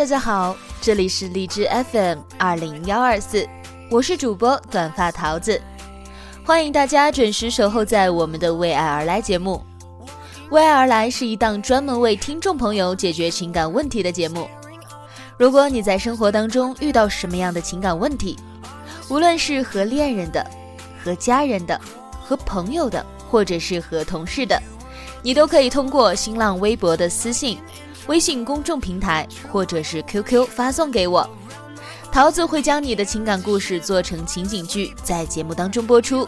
大家好，这里是荔枝 FM 二零幺二四，我是主播短发桃子，欢迎大家准时守候在我们的为爱而来节目。为爱而来是一档专门为听众朋友解决情感问题的节目。如果你在生活当中遇到什么样的情感问题，无论是和恋人的、和家人的、和朋友的，或者是和同事的，你都可以通过新浪微博的私信。微信公众平台或者是 QQ 发送给我，桃子会将你的情感故事做成情景剧，在节目当中播出，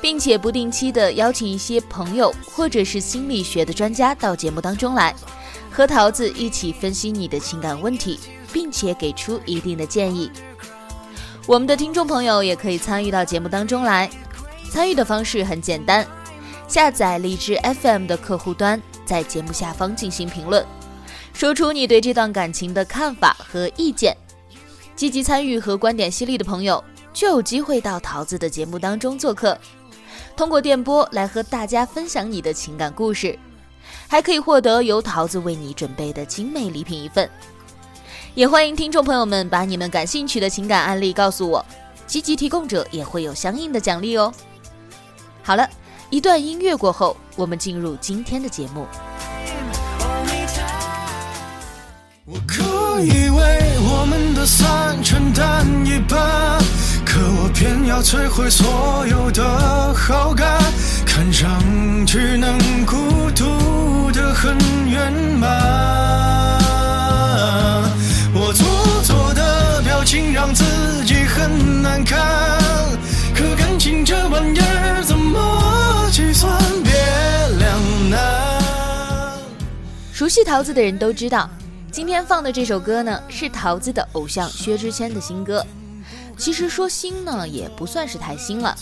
并且不定期的邀请一些朋友或者是心理学的专家到节目当中来，和桃子一起分析你的情感问题，并且给出一定的建议。我们的听众朋友也可以参与到节目当中来，参与的方式很简单，下载荔枝 FM 的客户端，在节目下方进行评论。说出你对这段感情的看法和意见，积极参与和观点犀利的朋友就有机会到桃子的节目当中做客，通过电波来和大家分享你的情感故事，还可以获得由桃子为你准备的精美礼品一份。也欢迎听众朋友们把你们感兴趣的情感案例告诉我，积极提供者也会有相应的奖励哦。好了，一段音乐过后，我们进入今天的节目。我可以为我们的散承担一半，可我偏要摧毁所有的好感，看上去能孤独的很圆满。我做作的表情让自己很难看，可感情这玩意儿怎么计算别两难？熟悉桃子的人都知道。今天放的这首歌呢，是桃子的偶像薛之谦的新歌。其实说新呢，也不算是太新了。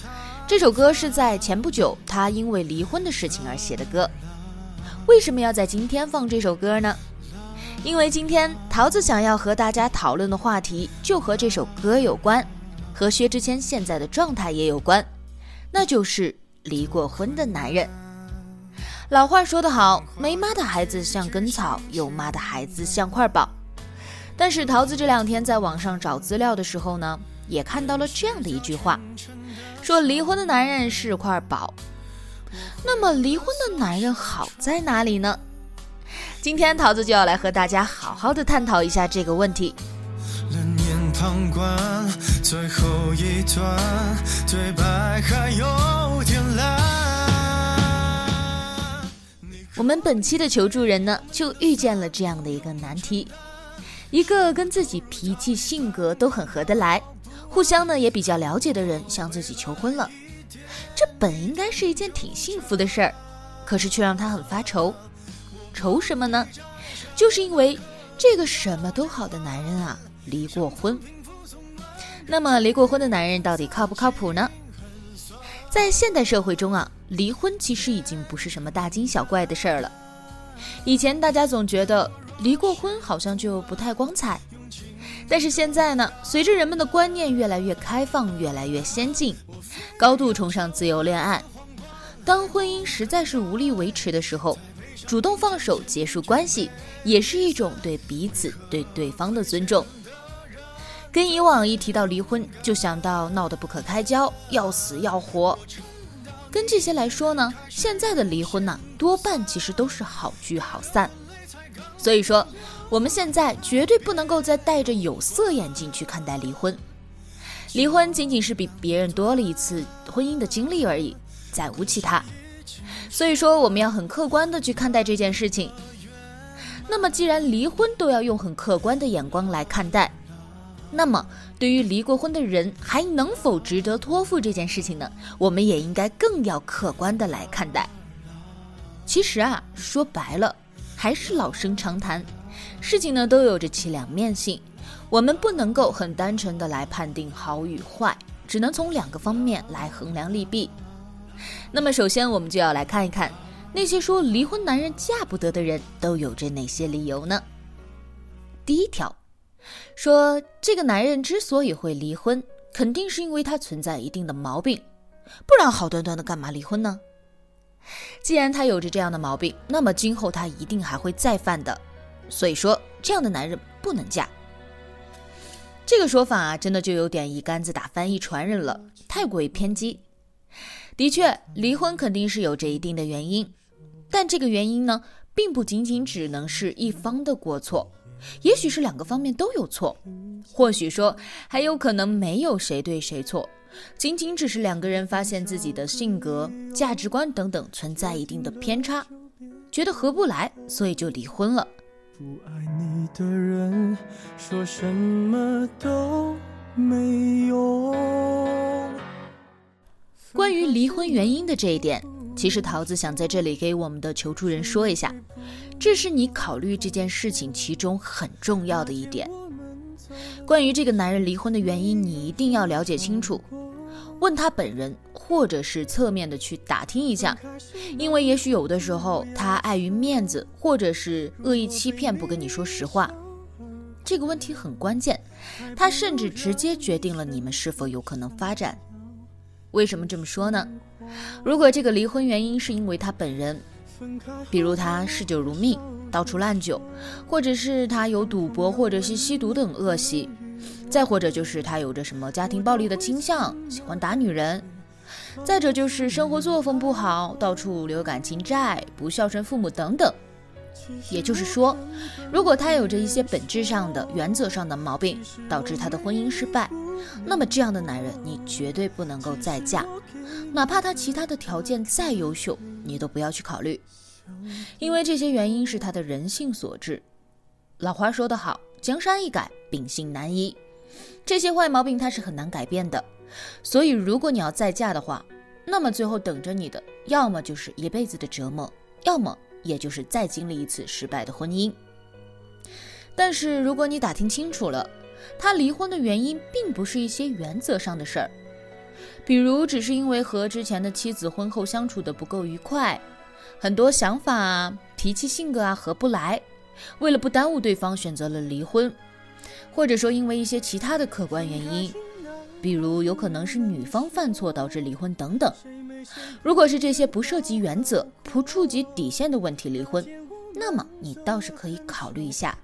这首歌是在前不久他因为离婚的事情而写的歌。为什么要在今天放这首歌呢？因为今天桃子想要和大家讨论的话题就和这首歌有关，和薛之谦现在的状态也有关，那就是离过婚的男人。老话说得好，没妈的孩子像根草，有妈的孩子像块宝。但是桃子这两天在网上找资料的时候呢，也看到了这样的一句话，说离婚的男人是块宝。那么离婚的男人好在哪里呢？今天桃子就要来和大家好好的探讨一下这个问题。旁观，最后一段对白还有点我们本期的求助人呢，就遇见了这样的一个难题：一个跟自己脾气性格都很合得来，互相呢也比较了解的人向自己求婚了。这本应该是一件挺幸福的事儿，可是却让他很发愁。愁什么呢？就是因为这个什么都好的男人啊，离过婚。那么离过婚的男人到底靠不靠谱呢？在现代社会中啊。离婚其实已经不是什么大惊小怪的事儿了。以前大家总觉得离过婚好像就不太光彩，但是现在呢，随着人们的观念越来越开放、越来越先进，高度崇尚自由恋爱，当婚姻实在是无力维持的时候，主动放手结束关系，也是一种对彼此、对对方的尊重。跟以往一提到离婚就想到闹得不可开交、要死要活。跟这些来说呢，现在的离婚呢，多半其实都是好聚好散。所以说，我们现在绝对不能够再戴着有色眼镜去看待离婚。离婚仅仅是比别人多了一次婚姻的经历而已，再无其他。所以说，我们要很客观的去看待这件事情。那么，既然离婚都要用很客观的眼光来看待，那么对于离过婚的人还能否值得托付这件事情呢？我们也应该更要客观的来看待。其实啊，说白了，还是老生常谈，事情呢都有着其两面性。我们不能够很单纯的来判定好与坏，只能从两个方面来衡量利弊。那么，首先我们就要来看一看那些说离婚男人嫁不得的人都有着哪些理由呢？第一条，说这个男人之所以会离婚，肯定是因为他存在一定的毛病，不然好端端的干嘛离婚呢？既然他有着这样的毛病，那么今后他一定还会再犯的，所以说这样的男人不能嫁。这个说法啊，真的就有点一竿子打翻一船人了，太过于偏激。的确，离婚肯定是有着一定的原因，但这个原因呢，并不仅仅只能是一方的过错，也许是两个方面都有错，或许说还有可能没有谁对谁错，仅仅只是两个人发现自己的性格、价值观等等存在一定的偏差，觉得合不来，所以就离婚了。不爱你的人说什么都没用。关于离婚原因的这一点，其实桃子想在这里给我们的求助人说一下，这是你考虑这件事情其中很重要的一点。关于这个男人离婚的原因，你一定要了解清楚。问他本人，或者是侧面的去打听一下，因为也许有的时候他碍于面子，或者是恶意欺骗，不跟你说实话。这个问题很关键，他甚至直接决定了你们是否有可能发展。为什么这么说呢？如果这个离婚原因是因为他本人，比如他嗜酒如命，到处烂酒，或者是他有赌博或者是吸毒等恶习。再或者就是他有着什么家庭暴力的倾向，喜欢打女人；再者就是生活作风不好，到处留感情债，不孝顺父母等等。也就是说，如果他有着一些本质上的、原则上的毛病，导致他的婚姻失败，那么这样的男人你绝对不能够再嫁，哪怕他其他的条件再优秀，你都不要去考虑，因为这些原因是他的人性所致。老话说得好。江山易改，秉性难移。这些坏毛病他是很难改变的，所以如果你要再嫁的话，那么最后等着你的，要么就是一辈子的折磨，要么也就是再经历一次失败的婚姻。但是如果你打听清楚了，他离婚的原因并不是一些原则上的事儿，比如只是因为和之前的妻子婚后相处的不够愉快，很多想法啊、脾气、性格啊合不来。为了不耽误对方，选择了离婚，或者说因为一些其他的客观原因，比如有可能是女方犯错导致离婚等等。如果是这些不涉及原则、不触及底线的问题离婚，那么你倒是可以考虑一下，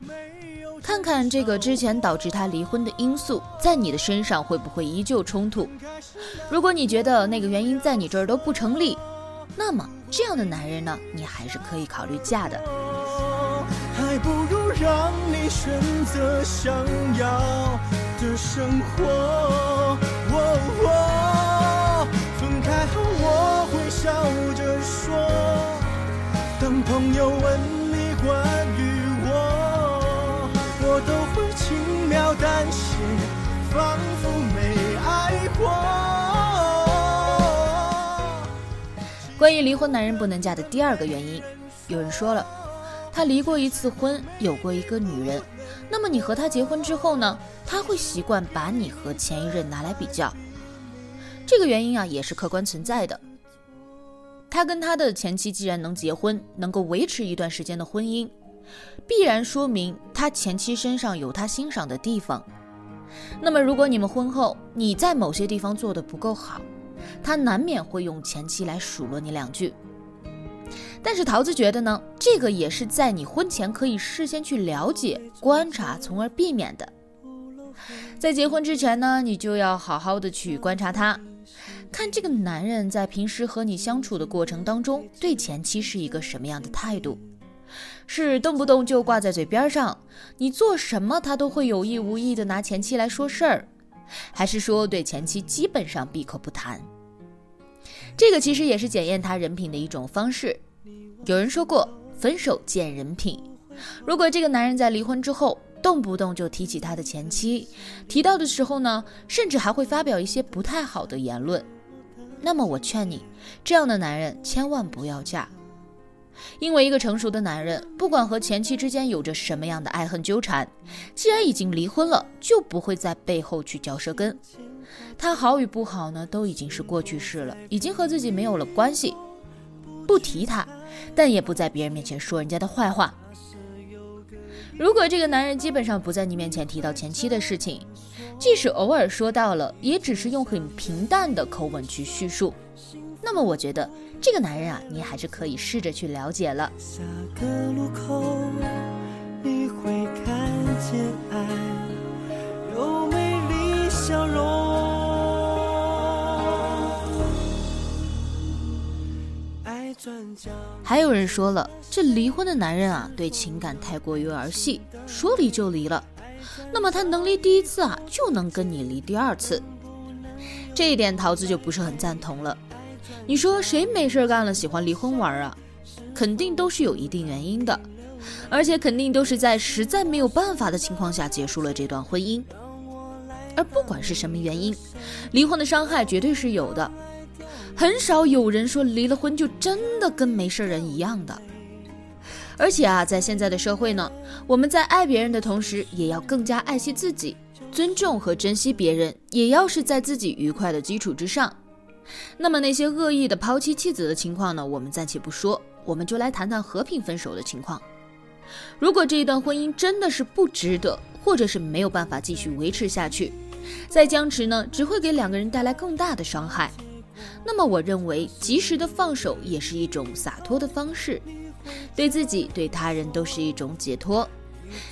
看看这个之前导致他离婚的因素在你的身上会不会依旧冲突。如果你觉得那个原因在你这儿都不成立，那么这样的男人呢，你还是可以考虑嫁的。还不如让你选择想要的生活。分开后我会笑着说，当朋友问关于离婚男人不能嫁的第二个原因，有人说了。他离过一次婚，有过一个女人，那么你和他结婚之后呢？他会习惯把你和前一任拿来比较，这个原因啊也是客观存在的。他跟他的前妻既然能结婚，能够维持一段时间的婚姻，必然说明他前妻身上有他欣赏的地方。那么如果你们婚后你在某些地方做的不够好，他难免会用前妻来数落你两句。但是桃子觉得呢，这个也是在你婚前可以事先去了解、观察，从而避免的。在结婚之前呢，你就要好好的去观察他，看这个男人在平时和你相处的过程当中，对前妻是一个什么样的态度，是动不动就挂在嘴边上，你做什么他都会有意无意的拿前妻来说事儿，还是说对前妻基本上闭口不谈？这个其实也是检验他人品的一种方式。有人说过，分手见人品。如果这个男人在离婚之后，动不动就提起他的前妻，提到的时候呢，甚至还会发表一些不太好的言论，那么我劝你，这样的男人千万不要嫁。因为一个成熟的男人，不管和前妻之间有着什么样的爱恨纠缠，既然已经离婚了，就不会在背后去嚼舌根。他好与不好呢，都已经是过去式了，已经和自己没有了关系。不提他，但也不在别人面前说人家的坏话。如果这个男人基本上不在你面前提到前妻的事情，即使偶尔说到了，也只是用很平淡的口吻去叙述，那么我觉得这个男人啊，你还是可以试着去了解了。下个路口，你会看见爱有美丽笑容。还有人说了，这离婚的男人啊，对情感太过于儿戏，说离就离了。那么他能离第一次啊，就能跟你离第二次。这一点桃子就不是很赞同了。你说谁没事干了喜欢离婚玩啊？肯定都是有一定原因的，而且肯定都是在实在没有办法的情况下结束了这段婚姻。而不管是什么原因，离婚的伤害绝对是有的。很少有人说离了婚就真的跟没事人一样的，而且啊，在现在的社会呢，我们在爱别人的同时，也要更加爱惜自己，尊重和珍惜别人，也要是在自己愉快的基础之上。那么那些恶意的抛妻弃子的情况呢，我们暂且不说，我们就来谈谈和平分手的情况。如果这一段婚姻真的是不值得，或者是没有办法继续维持下去，再僵持呢，只会给两个人带来更大的伤害。那么，我认为及时的放手也是一种洒脱的方式，对自己、对他人都是一种解脱，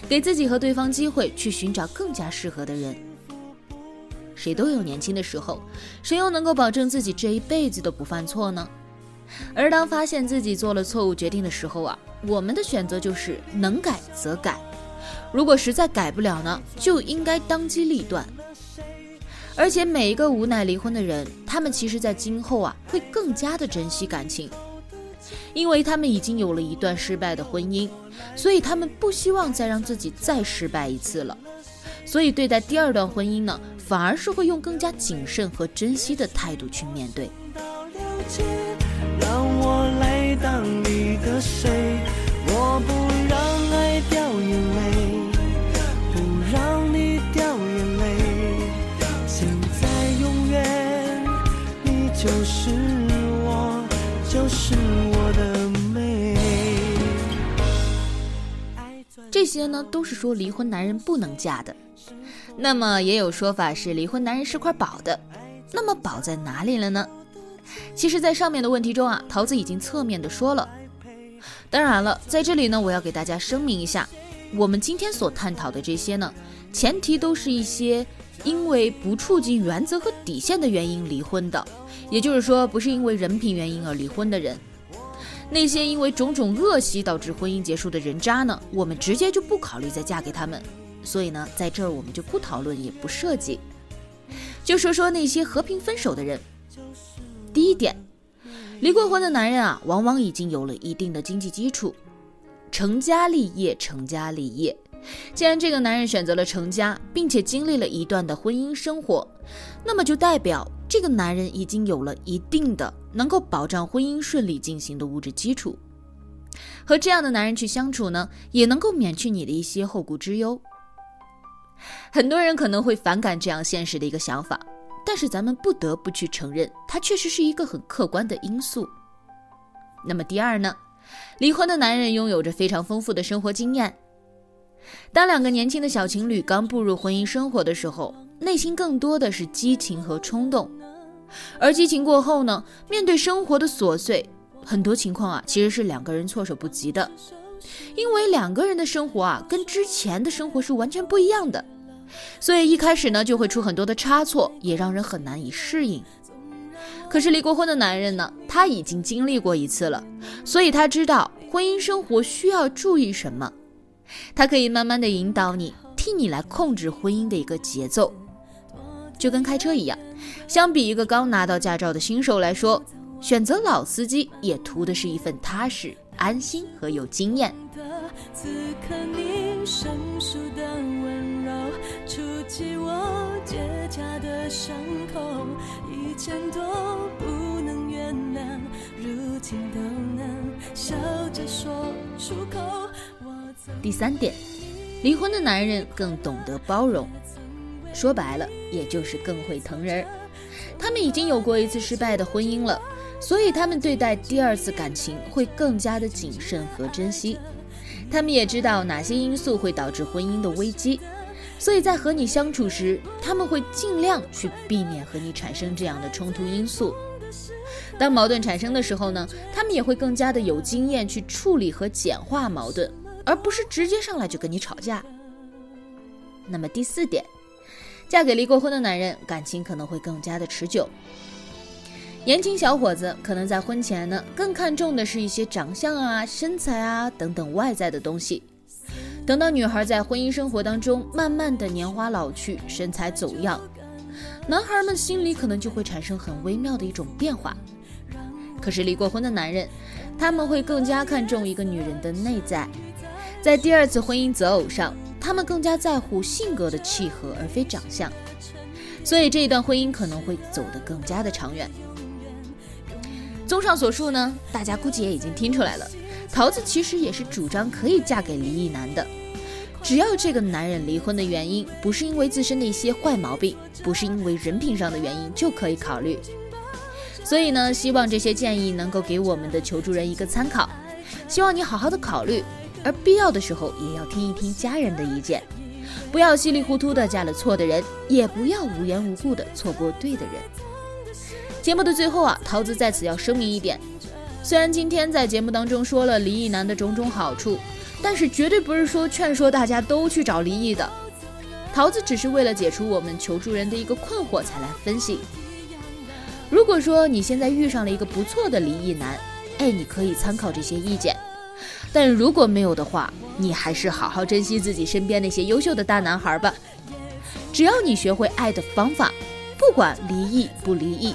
给自己和对方机会去寻找更加适合的人。谁都有年轻的时候，谁又能够保证自己这一辈子都不犯错呢？而当发现自己做了错误决定的时候啊，我们的选择就是能改则改，如果实在改不了呢，就应该当机立断。而且每一个无奈离婚的人，他们其实，在今后啊，会更加的珍惜感情，因为他们已经有了一段失败的婚姻，所以他们不希望再让自己再失败一次了。所以对待第二段婚姻呢，反而是会用更加谨慎和珍惜的态度去面对。让我来当你的谁，我不让爱掉眼泪。不让你掉眼泪。现在永远，你就是我，就是我的美。这些呢，都是说离婚男人不能嫁的。那么也有说法是离婚男人是块宝的。那么宝在哪里了呢？其实，在上面的问题中啊，桃子已经侧面的说了。当然了，在这里呢，我要给大家声明一下，我们今天所探讨的这些呢，前提都是一些因为不触及原则和底线的原因离婚的。也就是说，不是因为人品原因而离婚的人，那些因为种种恶习导致婚姻结束的人渣呢，我们直接就不考虑再嫁给他们。所以呢，在这儿我们就不讨论，也不涉及。就说说那些和平分手的人。第一点，离过婚的男人啊，往往已经有了一定的经济基础，成家立业，成家立业。既然这个男人选择了成家，并且经历了一段的婚姻生活，那么就代表这个男人已经有了一定的能够保障婚姻顺利进行的物质基础。和这样的男人去相处呢，也能够免去你的一些后顾之忧。很多人可能会反感这样现实的一个想法，但是咱们不得不去承认，它确实是一个很客观的因素。那么第二呢，离婚的男人拥有着非常丰富的生活经验。当两个年轻的小情侣刚步入婚姻生活的时候，内心更多的是激情和冲动，而激情过后呢，面对生活的琐碎，很多情况啊，其实是两个人措手不及的，因为两个人的生活啊，跟之前的生活是完全不一样的，所以一开始呢，就会出很多的差错，也让人很难以适应。可是离过婚的男人呢，他已经经历过一次了，所以他知道婚姻生活需要注意什么，他可以慢慢的引导你，替你来控制婚姻的一个节奏。就跟开车一样，相比一个刚拿到驾照的新手来说，选择老司机也图的是一份踏实、安心和有经验。此刻你生疏的温柔，触及我结痂的伤口，以前都不能原谅，如今都能笑着说出口。第三点，离婚的男人更懂得包容，说白了，也就是更会疼人。他们已经有过一次失败的婚姻了，所以他们对待第二次感情会更加的谨慎和珍惜。他们也知道哪些因素会导致婚姻的危机，所以在和你相处时，他们会尽量去避免和你产生这样的冲突因素。当矛盾产生的时候呢，他们也会更加的有经验去处理和简化矛盾，而不是直接上来就跟你吵架。那么第四点，嫁给离过婚的男人，感情可能会更加的持久。年轻小伙子可能在婚前呢，更看重的是一些长相啊、身材啊等等外在的东西。等到女孩在婚姻生活当中，慢慢的年华老去，身材走样，男孩们心里可能就会产生很微妙的一种变化。可是离过婚的男人，他们会更加看重一个女人的内在，在第二次婚姻择偶上，他们更加在乎性格的契合，而非长相。所以这一段婚姻可能会走得更加的长远。综上所述呢，大家估计也已经听出来了，桃子其实也是主张可以嫁给离异男的，只要这个男人离婚的原因不是因为自身的一些坏毛病，不是因为人品上的原因，就可以考虑。所以呢，希望这些建议能够给我们的求助人一个参考，希望你好好的考虑，而必要的时候也要听一听家人的意见，不要稀里糊涂的嫁了错的人，也不要无缘无故的错过对的人。节目的最后啊，桃子在此要声明一点：虽然今天在节目当中说了离异男的种种好处，但是绝对不是说劝说大家都去找离异的。桃子只是为了解除我们求助人的一个困惑才来分析。如果说你现在遇上了一个不错的离异男，哎，你可以参考这些意见；但如果没有的话，你还是好好珍惜自己身边那些优秀的大男孩吧。只要你学会爱的方法，不管离异不离异。